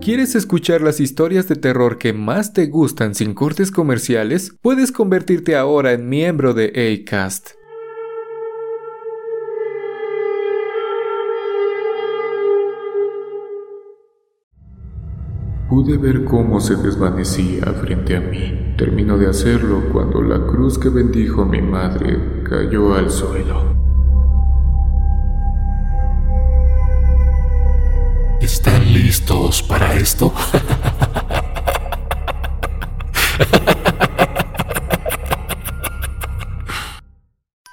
¿Quieres escuchar las historias de terror que más te gustan sin cortes comerciales? Puedes convertirte ahora en miembro de ACAST. Pude ver cómo se desvanecía frente a mí. Terminó de hacerlo cuando la cruz que bendijo mi madre cayó al suelo. ¿Están listos para esto?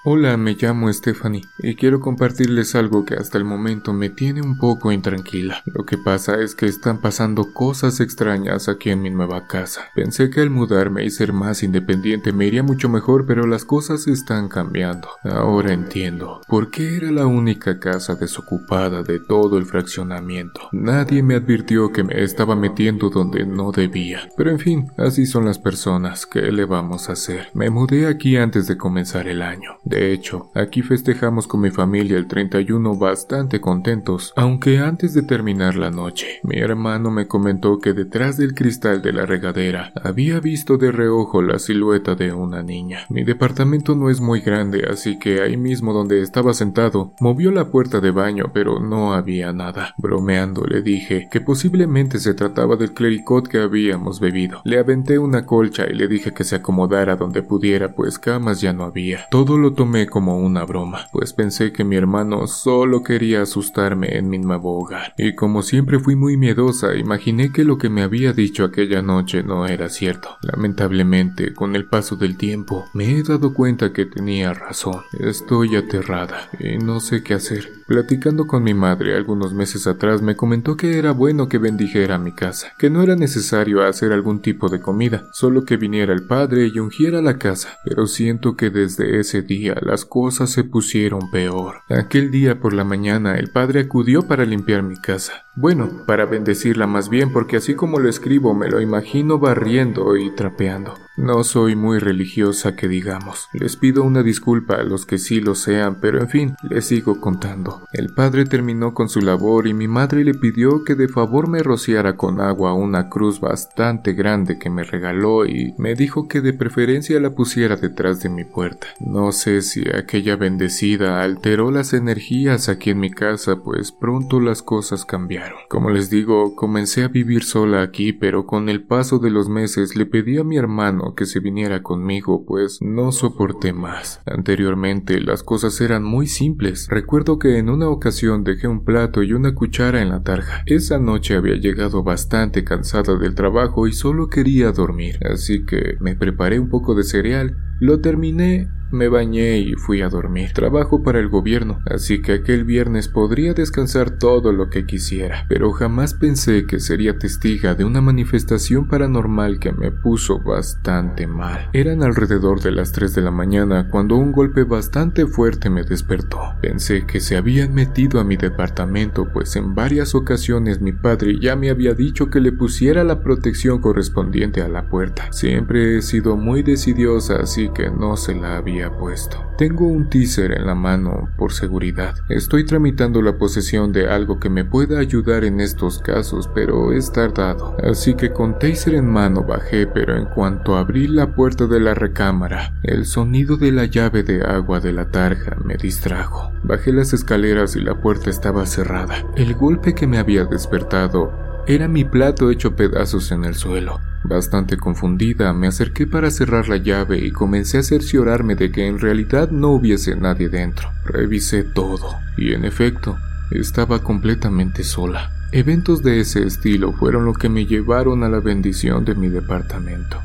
Hola, me llamo Stephanie y quiero compartirles algo que hasta el momento me tiene un poco intranquila. Lo que pasa es que están pasando cosas extrañas aquí en mi nueva casa. Pensé que al mudarme y ser más independiente me iría mucho mejor, pero las cosas están cambiando. Ahora entiendo por qué era la única casa desocupada de todo el fraccionamiento. Nadie me advirtió que me estaba metiendo donde no debía. Pero en fin, así son las personas. ¿Qué le vamos a hacer? Me mudé aquí antes de comenzar el año. De hecho, aquí festejamos con mi familia el 31 bastante contentos, aunque antes de terminar la noche, mi hermano me comentó que detrás del cristal de la regadera había visto de reojo la silueta de una niña. Mi departamento no es muy grande, así que ahí mismo donde estaba sentado, movió la puerta de baño, pero no había nada. Bromeando le dije que posiblemente se trataba del clericot que habíamos bebido. Le aventé una colcha y le dije que se acomodara donde pudiera, pues camas ya no había. Todo lo tomé como una broma, pues pensé que mi hermano solo quería asustarme en mi nuevo hogar. Y como siempre fui muy miedosa, imaginé que lo que me había dicho aquella noche no era cierto. Lamentablemente, con el paso del tiempo, me he dado cuenta que tenía razón. Estoy aterrada y no sé qué hacer. Platicando con mi madre algunos meses atrás me comentó que era bueno que bendijera mi casa, que no era necesario hacer algún tipo de comida, solo que viniera el padre y ungiera la casa, pero siento que desde ese día las cosas se pusieron peor. Aquel día por la mañana el padre acudió para limpiar mi casa. Bueno, para bendecirla más bien porque así como lo escribo me lo imagino barriendo y trapeando. No soy muy religiosa que digamos. Les pido una disculpa a los que sí lo sean, pero en fin, les sigo contando. El padre terminó con su labor y mi madre le pidió que de favor me rociara con agua una cruz bastante grande que me regaló y me dijo que de preferencia la pusiera detrás de mi puerta. No sé si aquella bendecida alteró las energías aquí en mi casa, pues pronto las cosas cambiaron. Como les digo, comencé a vivir sola aquí, pero con el paso de los meses le pedí a mi hermano que se viniera conmigo, pues no soporté más. Anteriormente las cosas eran muy simples. Recuerdo que en una ocasión dejé un plato y una cuchara en la tarja. Esa noche había llegado bastante cansada del trabajo y solo quería dormir, así que me preparé un poco de cereal, lo terminé me bañé y fui a dormir. Trabajo para el gobierno, así que aquel viernes podría descansar todo lo que quisiera, pero jamás pensé que sería testiga de una manifestación paranormal que me puso bastante mal. Eran alrededor de las 3 de la mañana cuando un golpe bastante fuerte me despertó. Pensé que se habían metido a mi departamento, pues en varias ocasiones mi padre ya me había dicho que le pusiera la protección correspondiente a la puerta. Siempre he sido muy decidiosa, así que no se la había puesto. Tengo un teaser en la mano por seguridad. Estoy tramitando la posesión de algo que me pueda ayudar en estos casos, pero es tardado. Así que con taser en mano bajé, pero en cuanto abrí la puerta de la recámara, el sonido de la llave de agua de la tarja me distrajo. Bajé las escaleras y la puerta estaba cerrada. El golpe que me había despertado era mi plato hecho pedazos en el suelo. Bastante confundida, me acerqué para cerrar la llave y comencé a cerciorarme de que en realidad no hubiese nadie dentro. Revisé todo, y en efecto, estaba completamente sola. Eventos de ese estilo fueron lo que me llevaron a la bendición de mi departamento.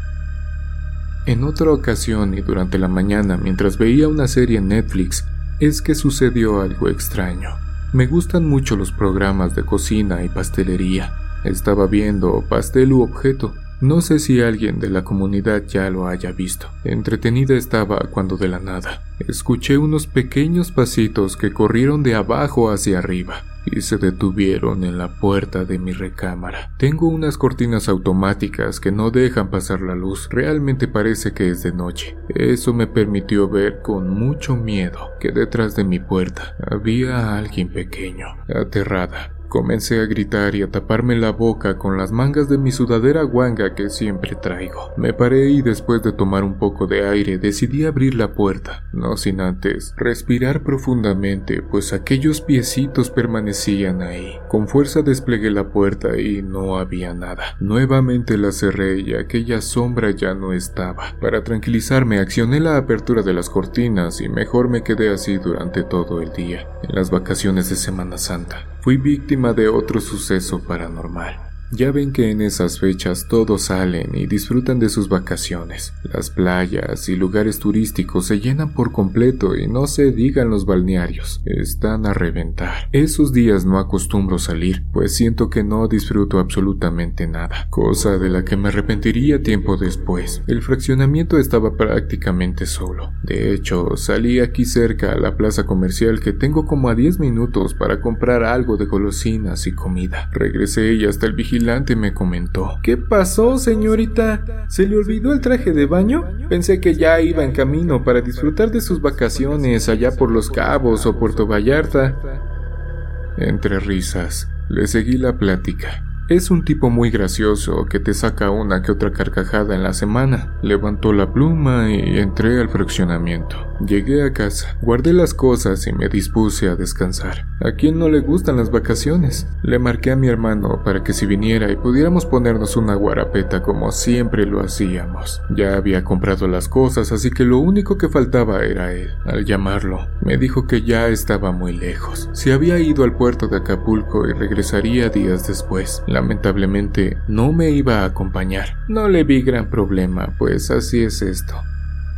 En otra ocasión y durante la mañana, mientras veía una serie en Netflix, es que sucedió algo extraño. Me gustan mucho los programas de cocina y pastelería, estaba viendo Pastel u Objeto. No sé si alguien de la comunidad ya lo haya visto. Entretenida estaba cuando de la nada escuché unos pequeños pasitos que corrieron de abajo hacia arriba y se detuvieron en la puerta de mi recámara. Tengo unas cortinas automáticas que no dejan pasar la luz. Realmente parece que es de noche. Eso me permitió ver con mucho miedo que detrás de mi puerta había alguien pequeño. Aterrada, Comencé a gritar y a taparme la boca con las mangas de mi sudadera guanga que siempre traigo. Me paré y después de tomar un poco de aire decidí abrir la puerta, no sin antes respirar profundamente, pues aquellos piecitos permanecían ahí. Con fuerza desplegué la puerta y no había nada. Nuevamente la cerré y aquella sombra ya no estaba. Para tranquilizarme accioné la apertura de las cortinas y mejor me quedé así durante todo el día, en las vacaciones de Semana Santa. Fui víctima de otro suceso paranormal. Ya ven que en esas fechas todos salen y disfrutan de sus vacaciones. Las playas y lugares turísticos se llenan por completo y no se digan los balnearios. Están a reventar. Esos días no acostumbro salir, pues siento que no disfruto absolutamente nada, cosa de la que me arrepentiría tiempo después. El fraccionamiento estaba prácticamente solo. De hecho, salí aquí cerca a la plaza comercial que tengo como a 10 minutos para comprar algo de golosinas y comida. Regresé y hasta el vigilante me comentó. ¿Qué pasó, señorita? ¿Se le olvidó el traje de baño? Pensé que ya iba en camino para disfrutar de sus vacaciones allá por Los Cabos o Puerto Vallarta. Entre risas, le seguí la plática. Es un tipo muy gracioso que te saca una que otra carcajada en la semana. Levantó la pluma y entré al fraccionamiento. Llegué a casa, guardé las cosas y me dispuse a descansar. ¿A quién no le gustan las vacaciones? Le marqué a mi hermano para que si viniera y pudiéramos ponernos una guarapeta como siempre lo hacíamos. Ya había comprado las cosas, así que lo único que faltaba era él. Al llamarlo, me dijo que ya estaba muy lejos. Se había ido al puerto de Acapulco y regresaría días después. Lamentablemente, no me iba a acompañar. No le vi gran problema, pues así es esto.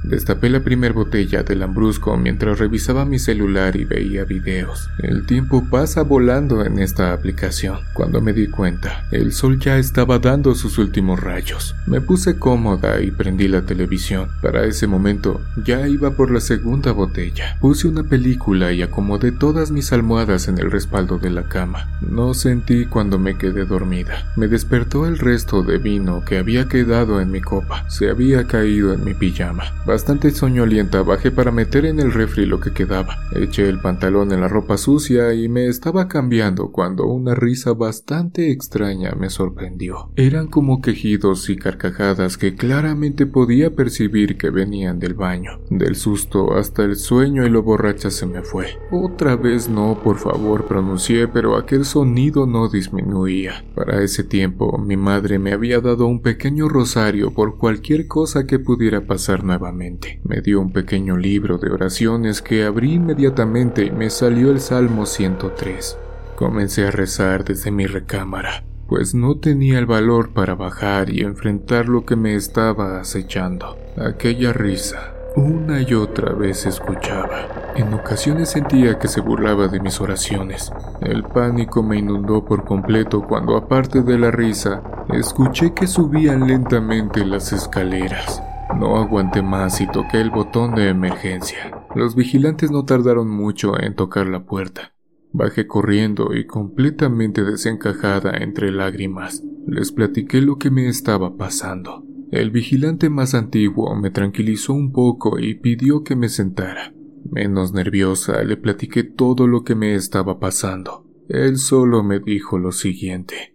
Destapé la primera botella del lambrusco mientras revisaba mi celular y veía videos. El tiempo pasa volando en esta aplicación. Cuando me di cuenta, el sol ya estaba dando sus últimos rayos. Me puse cómoda y prendí la televisión. Para ese momento, ya iba por la segunda botella. Puse una película y acomodé todas mis almohadas en el respaldo de la cama. No sentí cuando me quedé dormida. Me despertó el resto de vino que había quedado en mi copa. Se había caído en mi pijama. Bastante soñolienta bajé para meter en el refri lo que quedaba. Eché el pantalón en la ropa sucia y me estaba cambiando cuando una risa bastante extraña me sorprendió. Eran como quejidos y carcajadas que claramente podía percibir que venían del baño. Del susto hasta el sueño y lo borracha se me fue. Otra vez no, por favor, pronuncié, pero aquel sonido no disminuía. Para ese tiempo, mi madre me había dado un pequeño rosario por cualquier cosa que pudiera pasar nuevamente. Me dio un pequeño libro de oraciones que abrí inmediatamente y me salió el Salmo 103. Comencé a rezar desde mi recámara, pues no tenía el valor para bajar y enfrentar lo que me estaba acechando. Aquella risa, una y otra vez escuchaba. En ocasiones sentía que se burlaba de mis oraciones. El pánico me inundó por completo cuando, aparte de la risa, escuché que subían lentamente las escaleras. No aguanté más y toqué el botón de emergencia. Los vigilantes no tardaron mucho en tocar la puerta. Bajé corriendo y completamente desencajada entre lágrimas. Les platiqué lo que me estaba pasando. El vigilante más antiguo me tranquilizó un poco y pidió que me sentara. Menos nerviosa, le platiqué todo lo que me estaba pasando. Él solo me dijo lo siguiente.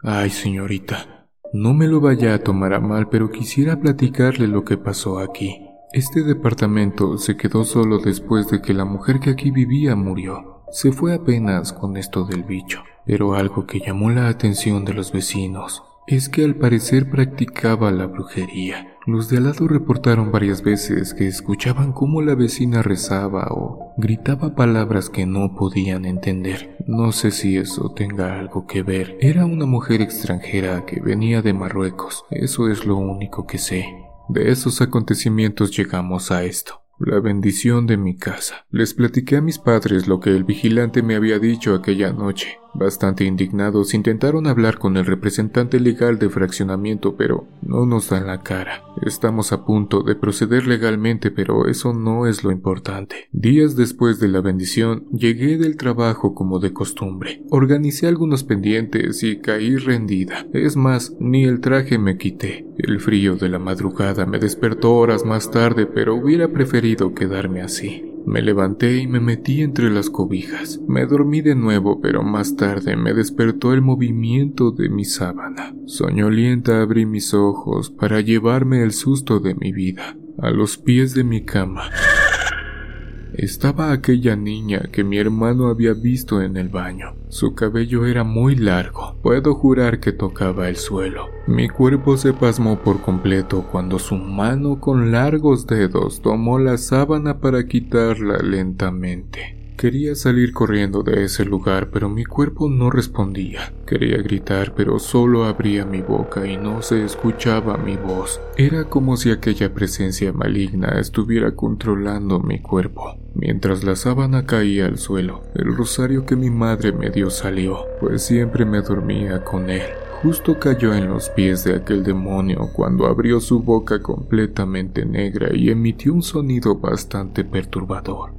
Ay, señorita, no me lo vaya a tomar a mal, pero quisiera platicarle lo que pasó aquí. Este departamento se quedó solo después de que la mujer que aquí vivía murió. Se fue apenas con esto del bicho, pero algo que llamó la atención de los vecinos es que al parecer practicaba la brujería. Los de al lado reportaron varias veces que escuchaban cómo la vecina rezaba o gritaba palabras que no podían entender. No sé si eso tenga algo que ver. Era una mujer extranjera que venía de Marruecos. Eso es lo único que sé. De esos acontecimientos llegamos a esto la bendición de mi casa. Les platiqué a mis padres lo que el vigilante me había dicho aquella noche. Bastante indignados intentaron hablar con el representante legal de fraccionamiento, pero no nos dan la cara. Estamos a punto de proceder legalmente, pero eso no es lo importante. Días después de la bendición, llegué del trabajo como de costumbre. Organicé algunos pendientes y caí rendida. Es más, ni el traje me quité. El frío de la madrugada me despertó horas más tarde, pero hubiera preferido quedarme así. Me levanté y me metí entre las cobijas. Me dormí de nuevo, pero más tarde me despertó el movimiento de mi sábana. Soñolienta abrí mis ojos para llevarme el susto de mi vida. A los pies de mi cama estaba aquella niña que mi hermano había visto en el baño. Su cabello era muy largo, puedo jurar que tocaba el suelo. Mi cuerpo se pasmó por completo cuando su mano con largos dedos tomó la sábana para quitarla lentamente. Quería salir corriendo de ese lugar, pero mi cuerpo no respondía. Quería gritar, pero solo abría mi boca y no se escuchaba mi voz. Era como si aquella presencia maligna estuviera controlando mi cuerpo. Mientras la sábana caía al suelo, el rosario que mi madre me dio salió, pues siempre me dormía con él. Justo cayó en los pies de aquel demonio cuando abrió su boca completamente negra y emitió un sonido bastante perturbador.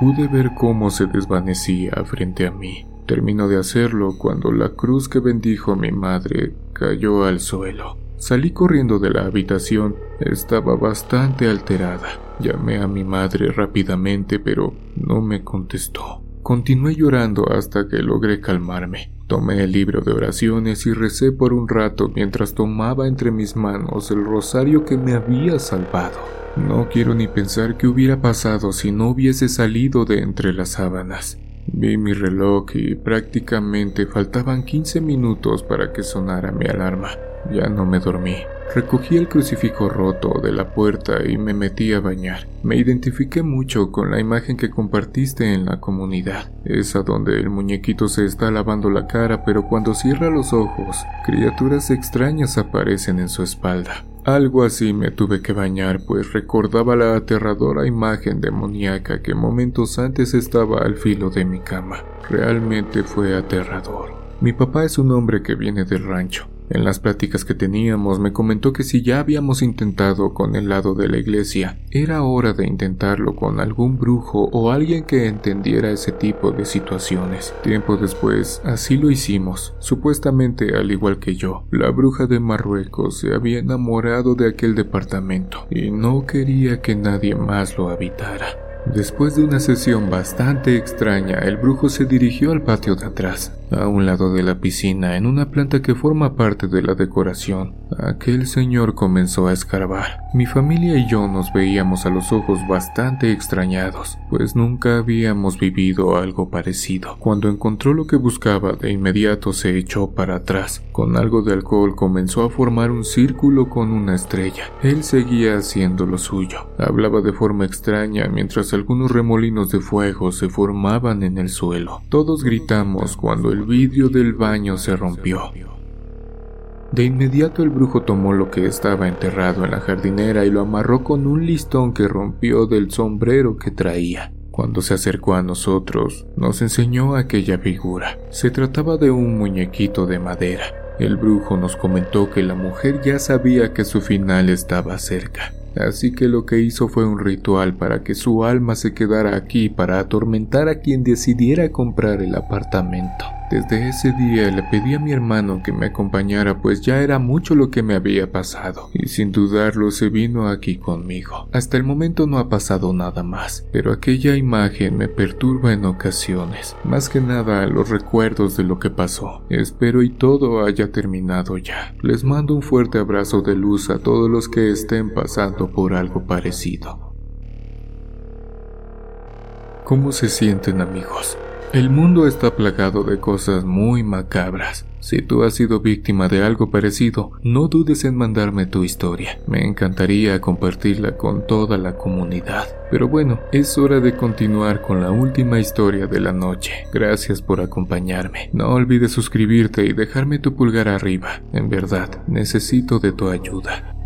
Pude ver cómo se desvanecía frente a mí. Terminó de hacerlo cuando la cruz que bendijo mi madre cayó al suelo. Salí corriendo de la habitación. Estaba bastante alterada. Llamé a mi madre rápidamente, pero no me contestó. Continué llorando hasta que logré calmarme. Tomé el libro de oraciones y recé por un rato mientras tomaba entre mis manos el rosario que me había salvado. No quiero ni pensar qué hubiera pasado si no hubiese salido de entre las sábanas. Vi mi reloj y prácticamente faltaban 15 minutos para que sonara mi alarma. Ya no me dormí. Recogí el crucifijo roto de la puerta y me metí a bañar. Me identifiqué mucho con la imagen que compartiste en la comunidad, esa donde el muñequito se está lavando la cara pero cuando cierra los ojos, criaturas extrañas aparecen en su espalda. Algo así me tuve que bañar, pues recordaba la aterradora imagen demoníaca que momentos antes estaba al filo de mi cama. Realmente fue aterrador. Mi papá es un hombre que viene del rancho. En las pláticas que teníamos me comentó que si ya habíamos intentado con el lado de la iglesia, era hora de intentarlo con algún brujo o alguien que entendiera ese tipo de situaciones. Tiempo después, así lo hicimos. Supuestamente, al igual que yo, la bruja de Marruecos se había enamorado de aquel departamento y no quería que nadie más lo habitara. Después de una sesión bastante extraña, el brujo se dirigió al patio de atrás, a un lado de la piscina, en una planta que forma parte de la decoración. Aquel señor comenzó a escarbar. Mi familia y yo nos veíamos a los ojos bastante extrañados, pues nunca habíamos vivido algo parecido. Cuando encontró lo que buscaba, de inmediato se echó para atrás. Con algo de alcohol comenzó a formar un círculo con una estrella. Él seguía haciendo lo suyo. Hablaba de forma extraña mientras algunos remolinos de fuego se formaban en el suelo. Todos gritamos cuando el vidrio del baño se rompió. De inmediato el brujo tomó lo que estaba enterrado en la jardinera y lo amarró con un listón que rompió del sombrero que traía. Cuando se acercó a nosotros, nos enseñó aquella figura. Se trataba de un muñequito de madera. El brujo nos comentó que la mujer ya sabía que su final estaba cerca así que lo que hizo fue un ritual para que su alma se quedara aquí para atormentar a quien decidiera comprar el apartamento. Desde ese día le pedí a mi hermano que me acompañara pues ya era mucho lo que me había pasado y sin dudarlo se vino aquí conmigo. Hasta el momento no ha pasado nada más, pero aquella imagen me perturba en ocasiones, más que nada los recuerdos de lo que pasó. Espero y todo haya terminado ya. Les mando un fuerte abrazo de luz a todos los que estén pasando por algo parecido. ¿Cómo se sienten amigos? El mundo está plagado de cosas muy macabras. Si tú has sido víctima de algo parecido, no dudes en mandarme tu historia. Me encantaría compartirla con toda la comunidad. Pero bueno, es hora de continuar con la última historia de la noche. Gracias por acompañarme. No olvides suscribirte y dejarme tu pulgar arriba. En verdad, necesito de tu ayuda.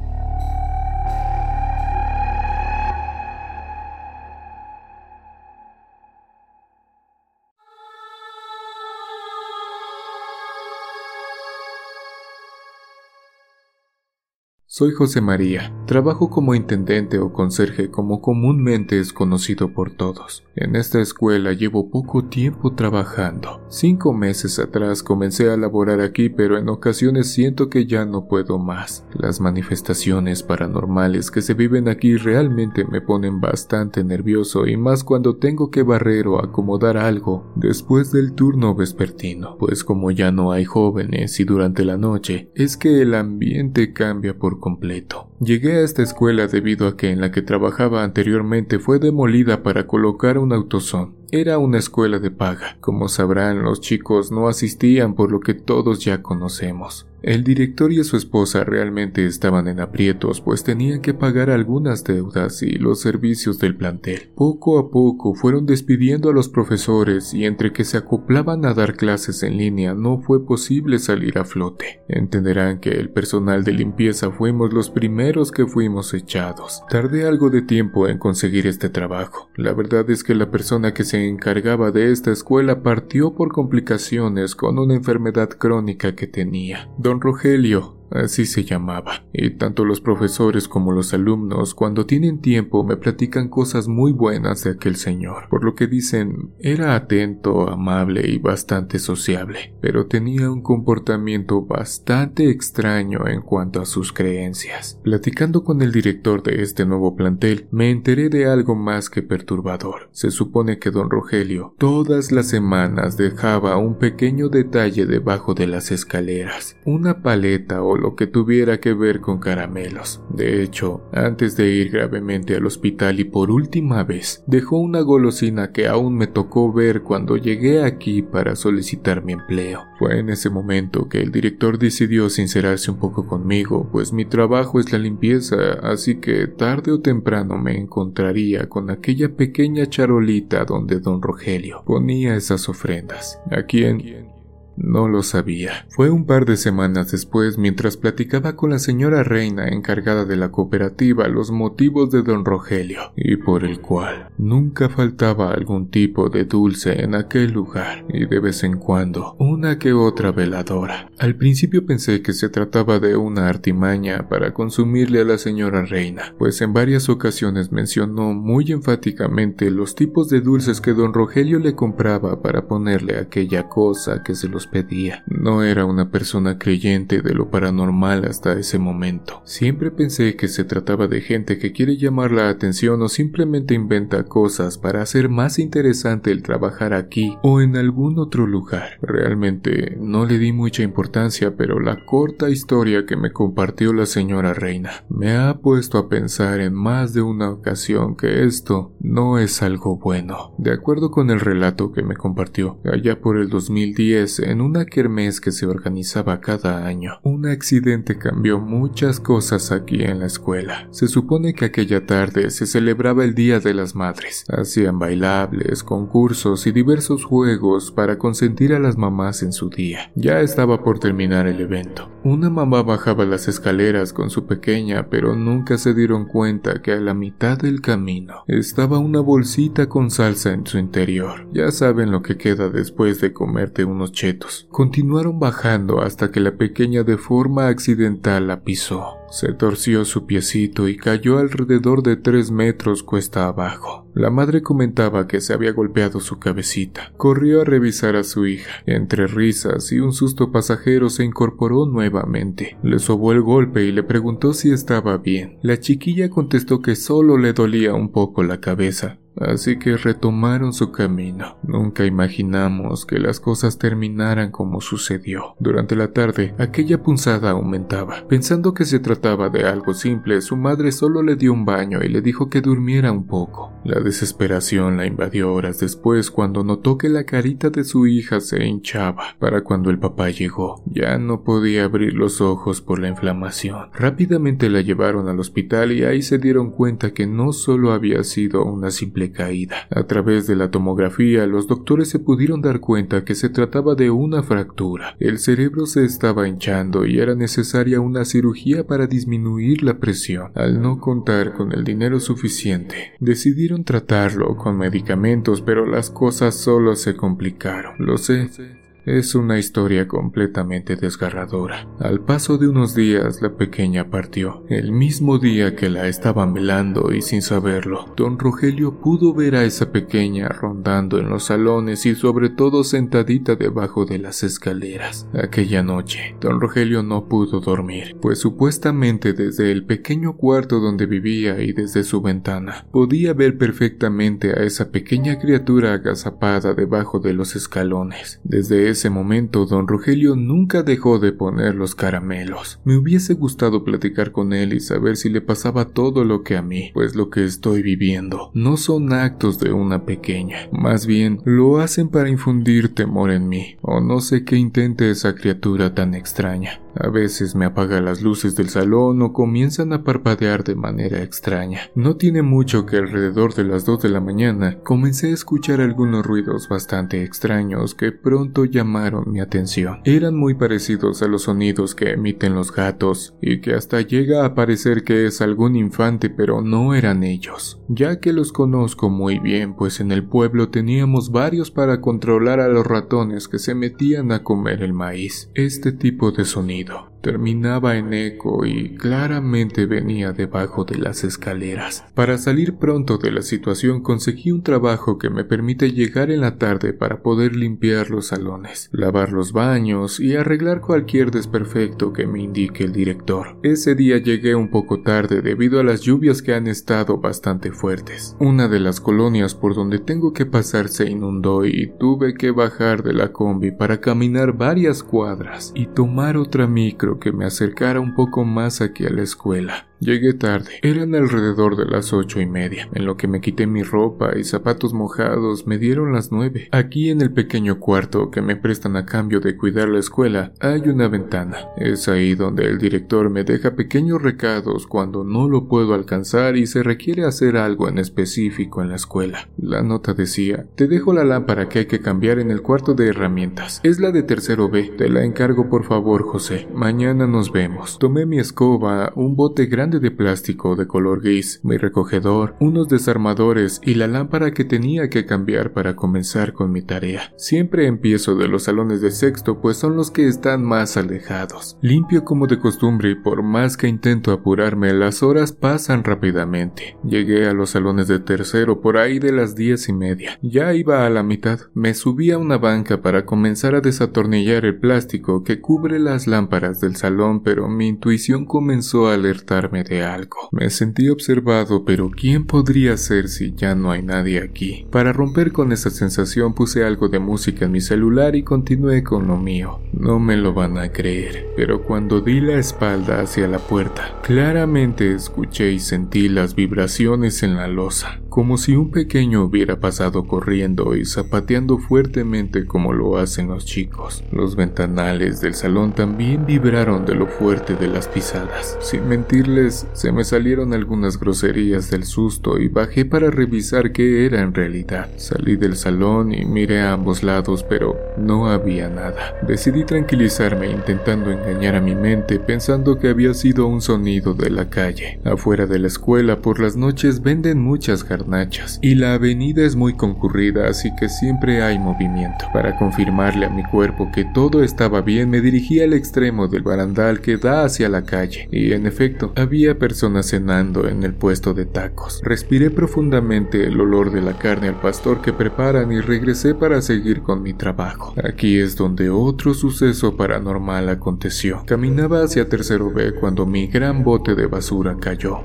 Soy José María. Trabajo como intendente o conserje como comúnmente es conocido por todos. En esta escuela llevo poco tiempo trabajando. Cinco meses atrás comencé a laborar aquí pero en ocasiones siento que ya no puedo más. Las manifestaciones paranormales que se viven aquí realmente me ponen bastante nervioso y más cuando tengo que barrer o acomodar algo después del turno vespertino. Pues como ya no hay jóvenes y durante la noche es que el ambiente cambia por completo. Llegué a esta escuela debido a que en la que trabajaba anteriormente fue demolida para colocar un autosón. Era una escuela de paga. Como sabrán, los chicos no asistían por lo que todos ya conocemos. El director y su esposa realmente estaban en aprietos, pues tenían que pagar algunas deudas y los servicios del plantel. Poco a poco fueron despidiendo a los profesores y entre que se acoplaban a dar clases en línea no fue posible salir a flote. Entenderán que el personal de limpieza fuimos los primeros que fuimos echados. Tardé algo de tiempo en conseguir este trabajo. La verdad es que la persona que se encargaba de esta escuela partió por complicaciones con una enfermedad crónica que tenía. Don Rogelio así se llamaba, y tanto los profesores como los alumnos cuando tienen tiempo me platican cosas muy buenas de aquel señor, por lo que dicen era atento, amable y bastante sociable, pero tenía un comportamiento bastante extraño en cuanto a sus creencias. Platicando con el director de este nuevo plantel, me enteré de algo más que perturbador. Se supone que don Rogelio todas las semanas dejaba un pequeño detalle debajo de las escaleras, una paleta o lo que tuviera que ver con caramelos. De hecho, antes de ir gravemente al hospital y por última vez, dejó una golosina que aún me tocó ver cuando llegué aquí para solicitar mi empleo. Fue en ese momento que el director decidió sincerarse un poco conmigo, pues mi trabajo es la limpieza, así que tarde o temprano me encontraría con aquella pequeña charolita donde don Rogelio ponía esas ofrendas. ¿A quién? No lo sabía. Fue un par de semanas después, mientras platicaba con la señora Reina encargada de la cooperativa los motivos de don Rogelio, y por el cual nunca faltaba algún tipo de dulce en aquel lugar, y de vez en cuando una que otra veladora. Al principio pensé que se trataba de una artimaña para consumirle a la señora Reina, pues en varias ocasiones mencionó muy enfáticamente los tipos de dulces que don Rogelio le compraba para ponerle aquella cosa que se los pedía. No era una persona creyente de lo paranormal hasta ese momento. Siempre pensé que se trataba de gente que quiere llamar la atención o simplemente inventa cosas para hacer más interesante el trabajar aquí o en algún otro lugar. Realmente no le di mucha importancia, pero la corta historia que me compartió la señora Reina me ha puesto a pensar en más de una ocasión que esto no es algo bueno. De acuerdo con el relato que me compartió, allá por el 2010, en una kermés que se organizaba cada año, un accidente cambió muchas cosas aquí en la escuela. Se supone que aquella tarde se celebraba el Día de las Madres. Hacían bailables, concursos y diversos juegos para consentir a las mamás en su día. Ya estaba por terminar el evento. Una mamá bajaba las escaleras con su pequeña, pero nunca se dieron cuenta que a la mitad del camino estaba una bolsita con salsa en su interior. Ya saben lo que queda después de comerte unos chetos Continuaron bajando hasta que la pequeña de forma accidental la pisó. Se torció su piecito y cayó alrededor de tres metros cuesta abajo. La madre comentaba que se había golpeado su cabecita. Corrió a revisar a su hija. Entre risas y un susto pasajero se incorporó nuevamente. Le sobó el golpe y le preguntó si estaba bien. La chiquilla contestó que solo le dolía un poco la cabeza, Así que retomaron su camino. Nunca imaginamos que las cosas terminaran como sucedió. Durante la tarde, aquella punzada aumentaba. Pensando que se trataba de algo simple, su madre solo le dio un baño y le dijo que durmiera un poco. La desesperación la invadió horas después cuando notó que la carita de su hija se hinchaba. Para cuando el papá llegó, ya no podía abrir los ojos por la inflamación. Rápidamente la llevaron al hospital y ahí se dieron cuenta que no solo había sido una simple caída. A través de la tomografía, los doctores se pudieron dar cuenta que se trataba de una fractura. El cerebro se estaba hinchando y era necesaria una cirugía para disminuir la presión. Al no contar con el dinero suficiente, decidieron tratarlo con medicamentos, pero las cosas solo se complicaron. Lo sé, Es una historia completamente desgarradora. Al paso de unos días, la pequeña partió. El mismo día que la estaban velando y sin saberlo, don Rogelio pudo ver a esa pequeña rondando en los salones y sobre todo sentadita debajo de las escaleras. Aquella noche, don Rogelio no pudo dormir, pues supuestamente desde el pequeño cuarto donde vivía y desde su ventana, podía ver perfectamente a esa pequeña criatura agazapada debajo de los escalones. Desde ese momento, don Rogelio nunca dejó de poner los caramelos. Me hubiese gustado platicar con él y saber si le pasaba todo lo que a mí, pues lo que estoy viviendo no son actos de una pequeña, más bien lo hacen para infundir temor en mí, o no sé qué intente esa criatura tan extraña. A veces me apaga las luces del salón o comienzan a parpadear de manera extraña. No tiene mucho que alrededor de las 2 de la mañana comencé a escuchar algunos ruidos bastante extraños que pronto llamaron mi atención. Eran muy parecidos a los sonidos que emiten los gatos y que hasta llega a parecer que es algún infante pero no eran ellos, ya que los conozco muy bien pues en el pueblo teníamos varios para controlar a los ratones que se metían a comer el maíz. Este tipo de sonido terminaba en eco y claramente venía debajo de las escaleras. Para salir pronto de la situación conseguí un trabajo que me permite llegar en la tarde para poder limpiar los salones, lavar los baños y arreglar cualquier desperfecto que me indique el director. Ese día llegué un poco tarde debido a las lluvias que han estado bastante fuertes. Una de las colonias por donde tengo que pasar se inundó y tuve que bajar de la combi para caminar varias cuadras y tomar otra micro que me acercara un poco más aquí a la escuela. Llegué tarde, eran alrededor de las ocho y media. En lo que me quité mi ropa y zapatos mojados me dieron las nueve. Aquí en el pequeño cuarto que me prestan a cambio de cuidar la escuela hay una ventana. Es ahí donde el director me deja pequeños recados cuando no lo puedo alcanzar y se requiere hacer algo en específico en la escuela. La nota decía, te dejo la lámpara que hay que cambiar en el cuarto de herramientas. Es la de tercero B. Te la encargo por favor, José. Mañana nos vemos. Tomé mi escoba, un bote grande de plástico de color gris, mi recogedor, unos desarmadores y la lámpara que tenía que cambiar para comenzar con mi tarea. Siempre empiezo de los salones de sexto pues son los que están más alejados. Limpio como de costumbre y por más que intento apurarme las horas pasan rápidamente. Llegué a los salones de tercero por ahí de las diez y media. Ya iba a la mitad. Me subí a una banca para comenzar a desatornillar el plástico que cubre las lámparas del salón pero mi intuición comenzó a alertarme de algo. Me sentí observado, pero ¿quién podría ser si ya no hay nadie aquí? Para romper con esa sensación puse algo de música en mi celular y continué con lo mío. No me lo van a creer, pero cuando di la espalda hacia la puerta, claramente escuché y sentí las vibraciones en la losa, como si un pequeño hubiera pasado corriendo y zapateando fuertemente como lo hacen los chicos. Los ventanales del salón también vibraron de lo fuerte de las pisadas. Sin se me salieron algunas groserías del susto y bajé para revisar qué era en realidad. Salí del salón y miré a ambos lados, pero no había nada. Decidí tranquilizarme intentando engañar a mi mente pensando que había sido un sonido de la calle. Afuera de la escuela por las noches venden muchas garnachas y la avenida es muy concurrida así que siempre hay movimiento. Para confirmarle a mi cuerpo que todo estaba bien me dirigí al extremo del barandal que da hacia la calle y en efecto había había personas cenando en el puesto de tacos. Respiré profundamente el olor de la carne al pastor que preparan y regresé para seguir con mi trabajo. Aquí es donde otro suceso paranormal aconteció. Caminaba hacia tercero B cuando mi gran bote de basura cayó.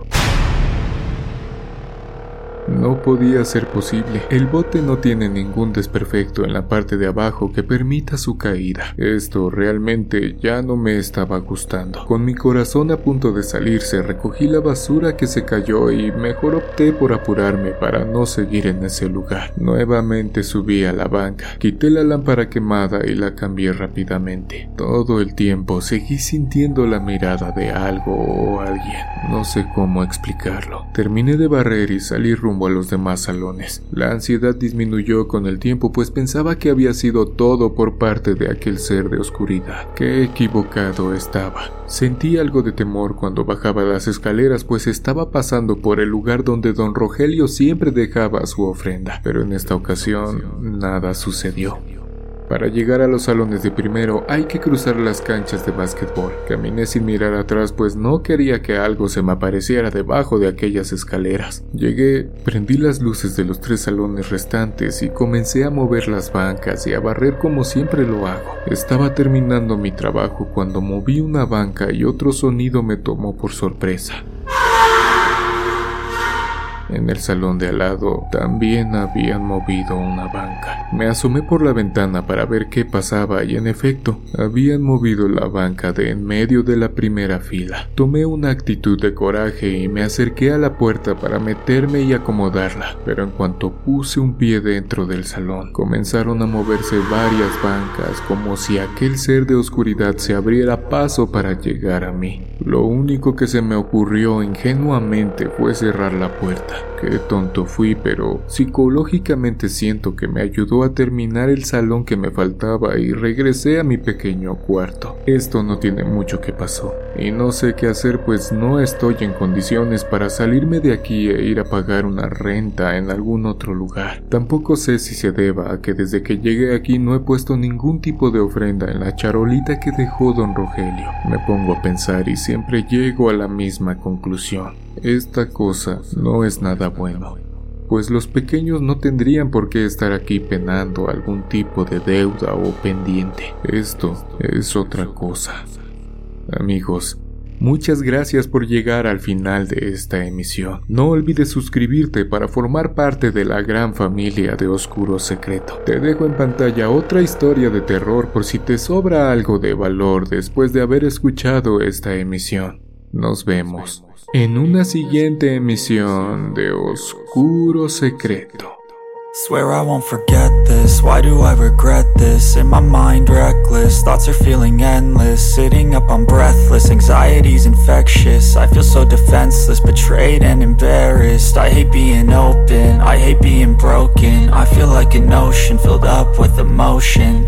No podía ser posible. El bote no tiene ningún desperfecto en la parte de abajo que permita su caída. Esto realmente ya no me estaba gustando. Con mi corazón a punto de salirse, recogí la basura que se cayó y mejor opté por apurarme para no seguir en ese lugar. Nuevamente subí a la banca, quité la lámpara quemada y la cambié rápidamente. Todo el tiempo seguí sintiendo la mirada de algo o alguien. No sé cómo explicarlo. Terminé de barrer y salí rumbo a los demás salones. La ansiedad disminuyó con el tiempo pues pensaba que había sido todo por parte de aquel ser de oscuridad. Qué equivocado estaba. Sentí algo de temor cuando bajaba las escaleras pues estaba pasando por el lugar donde don Rogelio siempre dejaba su ofrenda, pero en esta ocasión nada sucedió. Para llegar a los salones de primero hay que cruzar las canchas de básquetbol. Caminé sin mirar atrás pues no quería que algo se me apareciera debajo de aquellas escaleras. Llegué, prendí las luces de los tres salones restantes y comencé a mover las bancas y a barrer como siempre lo hago. Estaba terminando mi trabajo cuando moví una banca y otro sonido me tomó por sorpresa. En el salón de al lado también habían movido una banca. Me asomé por la ventana para ver qué pasaba y en efecto, habían movido la banca de en medio de la primera fila. Tomé una actitud de coraje y me acerqué a la puerta para meterme y acomodarla, pero en cuanto puse un pie dentro del salón, comenzaron a moverse varias bancas como si aquel ser de oscuridad se abriera paso para llegar a mí. Lo único que se me ocurrió ingenuamente fue cerrar la puerta. Qué tonto fui, pero psicológicamente siento que me ayudó a terminar el salón que me faltaba y regresé a mi pequeño cuarto. Esto no tiene mucho que pasó, y no sé qué hacer pues no estoy en condiciones para salirme de aquí e ir a pagar una renta en algún otro lugar. Tampoco sé si se deba a que desde que llegué aquí no he puesto ningún tipo de ofrenda en la charolita que dejó don Rogelio. Me pongo a pensar y siempre llego a la misma conclusión. Esta cosa no es nada bueno, pues los pequeños no tendrían por qué estar aquí penando algún tipo de deuda o pendiente. Esto es otra cosa. Amigos, Muchas gracias por llegar al final de esta emisión. No olvides suscribirte para formar parte de la gran familia de Oscuro Secreto. Te dejo en pantalla otra historia de terror por si te sobra algo de valor después de haber escuchado esta emisión. Nos vemos en una siguiente emisión de Oscuro Secreto. Swear I won't forget this, why do I regret this? In my mind reckless, thoughts are feeling endless. Sitting up I'm breathless, anxiety's infectious. I feel so defenseless, betrayed and embarrassed. I hate being open, I hate being broken. I feel like an ocean filled up with emotion